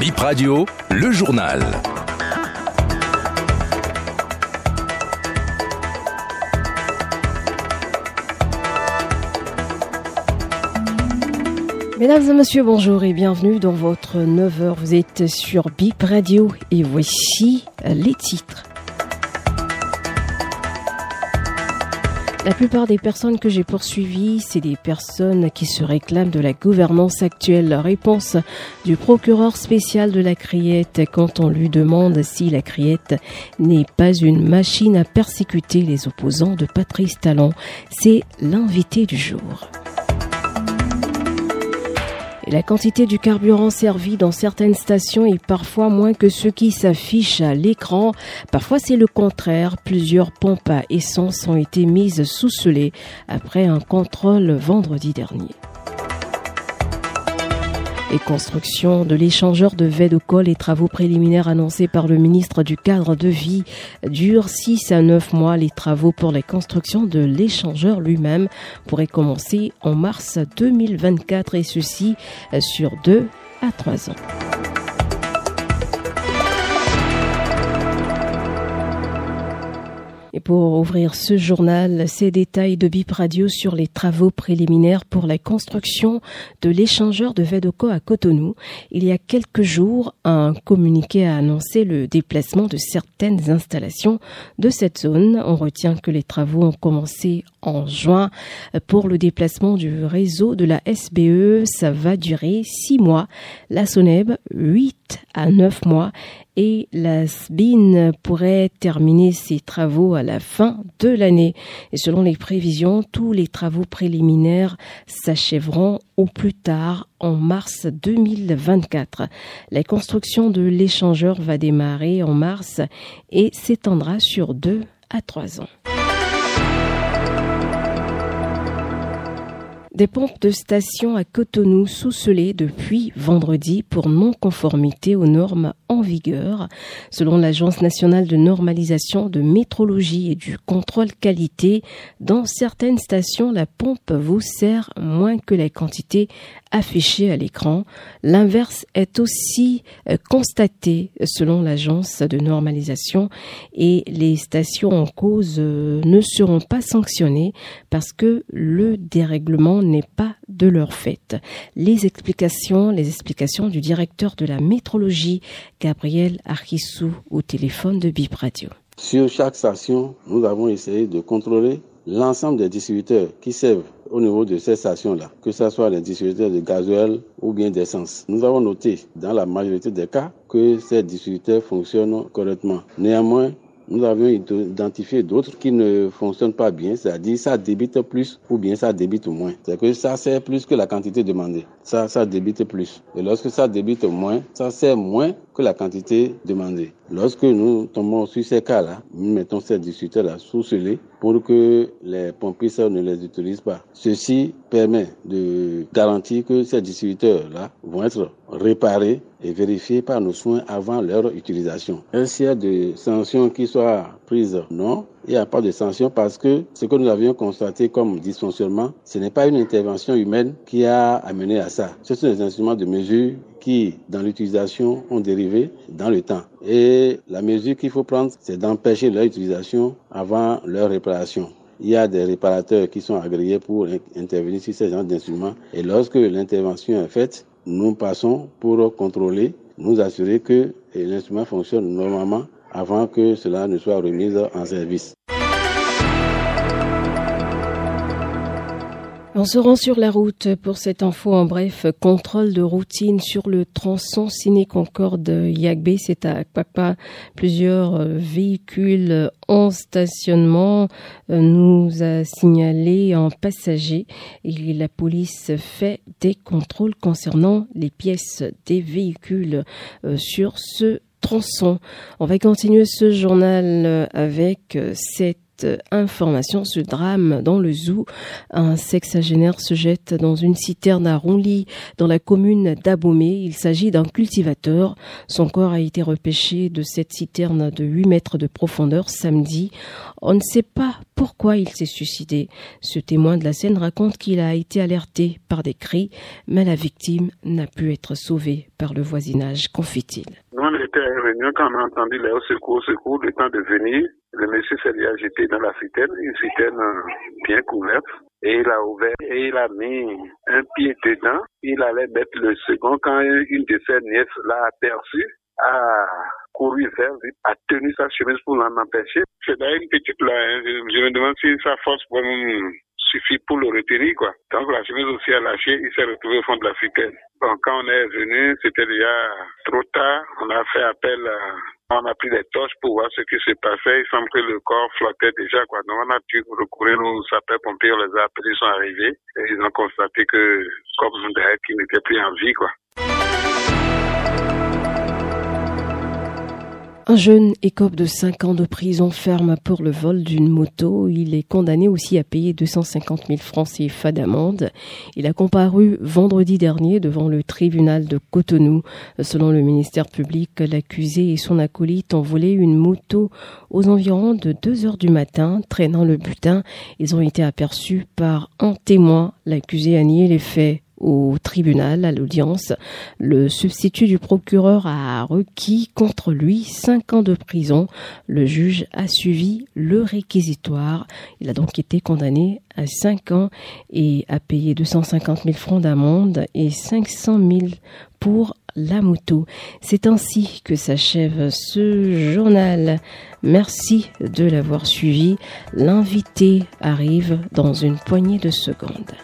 Bip Radio, le journal. Mesdames et messieurs, bonjour et bienvenue dans votre 9h. Vous êtes sur Bip Radio et voici les titres. La plupart des personnes que j'ai poursuivies, c'est des personnes qui se réclament de la gouvernance actuelle. Réponse du procureur spécial de la Criette quand on lui demande si la Criette n'est pas une machine à persécuter les opposants de Patrice Talon. C'est l'invité du jour la quantité du carburant servi dans certaines stations est parfois moins que ce qui s'affiche à l'écran. Parfois c'est le contraire. Plusieurs pompes à essence ont été mises sous scellé après un contrôle vendredi dernier et construction de l'échangeur de Védocol. Les travaux préliminaires annoncés par le ministre du cadre de vie durent 6 à 9 mois. Les travaux pour la construction de l'échangeur lui-même pourraient commencer en mars 2024 et ceci sur 2 à 3 ans. Et pour ouvrir ce journal, ces détails de BIP Radio sur les travaux préliminaires pour la construction de l'échangeur de Vedoco à Cotonou. Il y a quelques jours, un communiqué a annoncé le déplacement de certaines installations de cette zone. On retient que les travaux ont commencé en juin. Pour le déplacement du réseau de la SBE, ça va durer six mois. La SONEB, huit à neuf mois et la SBIN pourrait terminer ses travaux à la fin de l'année. Et selon les prévisions, tous les travaux préliminaires s'achèveront au plus tard en mars 2024. La construction de l'échangeur va démarrer en mars et s'étendra sur deux à trois ans. Des pompes de station à Cotonou sous depuis vendredi pour non-conformité aux normes en vigueur. Selon l'Agence nationale de normalisation de métrologie et du contrôle qualité, dans certaines stations, la pompe vous sert moins que la quantité affichée à l'écran. L'inverse est aussi euh, constaté selon l'Agence de normalisation et les stations en cause euh, ne seront pas sanctionnées parce que le dérèglement n'est pas de leur fait. Les explications, les explications du directeur de la métrologie, Gabriel Archissou, au téléphone de Bip Radio. Sur chaque station, nous avons essayé de contrôler l'ensemble des distributeurs qui servent au niveau de ces stations-là, que ce soit les distributeurs de gasoil ou bien d'essence. Nous avons noté dans la majorité des cas que ces distributeurs fonctionnent correctement. Néanmoins, nous avions identifié d'autres qui ne fonctionnent pas bien, c'est-à-dire ça débite plus ou bien ça débite moins. C'est que ça sert plus que la quantité demandée. Ça, ça débite plus. Et lorsque ça débite moins, ça sert moins que la quantité demandée. Lorsque nous tombons sur ces cas-là, nous mettons ces distributeurs-là sous scellé pour que les pompistes ne les utilisent pas. Ceci permet de garantir que ces distributeurs-là vont être réparés et vérifiés par nos soins avant leur utilisation. Est-ce qu'il y a des sanctions qui soient prises Non, il n'y a pas de sanctions parce que ce que nous avions constaté comme dysfonctionnement, ce n'est pas une intervention humaine qui a amené à ça. Ce sont des instruments de mesure qui, dans l'utilisation, ont dérivé dans le temps. Et la mesure qu'il faut prendre, c'est d'empêcher leur utilisation avant leur réparation. Il y a des réparateurs qui sont agréés pour intervenir sur ces genres d'instruments. Et lorsque l'intervention est faite, nous passons pour contrôler, nous assurer que l'instrument fonctionne normalement avant que cela ne soit remis en service. On se rend sur la route pour cette info en bref. Contrôle de routine sur le tronçon Ciné Concorde Yagbe. C'est à Papa. Plusieurs véhicules en stationnement euh, nous a signalé un passager et la police fait des contrôles concernant les pièces des véhicules euh, sur ce tronçon. On va continuer ce journal avec cette information, ce drame dans le zoo. Un sexagénaire se jette dans une citerne à Ronly, dans la commune d'Abomey. Il s'agit d'un cultivateur. Son corps a été repêché de cette citerne de 8 mètres de profondeur samedi. On ne sait pas pourquoi il s'est suicidé. Ce témoin de la scène raconte qu'il a été alerté par des cris, mais la victime n'a pu être sauvée par le voisinage, confie-t-il. Était réunion quand on a entendu les secours, secours, le temps de venir. Le monsieur s'est déjà jeté dans la citerne, une citerne bien couverte. Et il a ouvert et il a mis un pied dedans. Il allait mettre le second quand une de ses nièces l'a aperçu, a couru vers lui, a tenu sa chemise pour l'en empêcher. C'est dans une petite là, hein. je me demande si sa force pour suffit pour le retenir, quoi. Donc la chemise aussi a lâché, il s'est retrouvé au fond de la citerne. Quand on est venu, c'était déjà trop tard. On a fait appel on a pris des torches pour voir ce qui s'est passé. Il semble que le corps flottait déjà, quoi. Donc, on a dû recourir aux sapeurs-pompiers, on les a appelés, ils sont arrivés. Ils ont constaté que, comme qui n'était plus en vie, quoi. Un jeune écope de 5 ans de prison ferme pour le vol d'une moto. Il est condamné aussi à payer 250 000 francs CFA d'amende. Il a comparu vendredi dernier devant le tribunal de Cotonou. Selon le ministère public, l'accusé et son acolyte ont volé une moto aux environs de 2 heures du matin, traînant le butin. Ils ont été aperçus par un témoin. L'accusé a nié les faits au tribunal, à l'audience, le substitut du procureur a requis contre lui cinq ans de prison. Le juge a suivi le réquisitoire. Il a donc été condamné à cinq ans et a payé 250 000 francs d'amende et 500 000 pour la moto. C'est ainsi que s'achève ce journal. Merci de l'avoir suivi. L'invité arrive dans une poignée de secondes.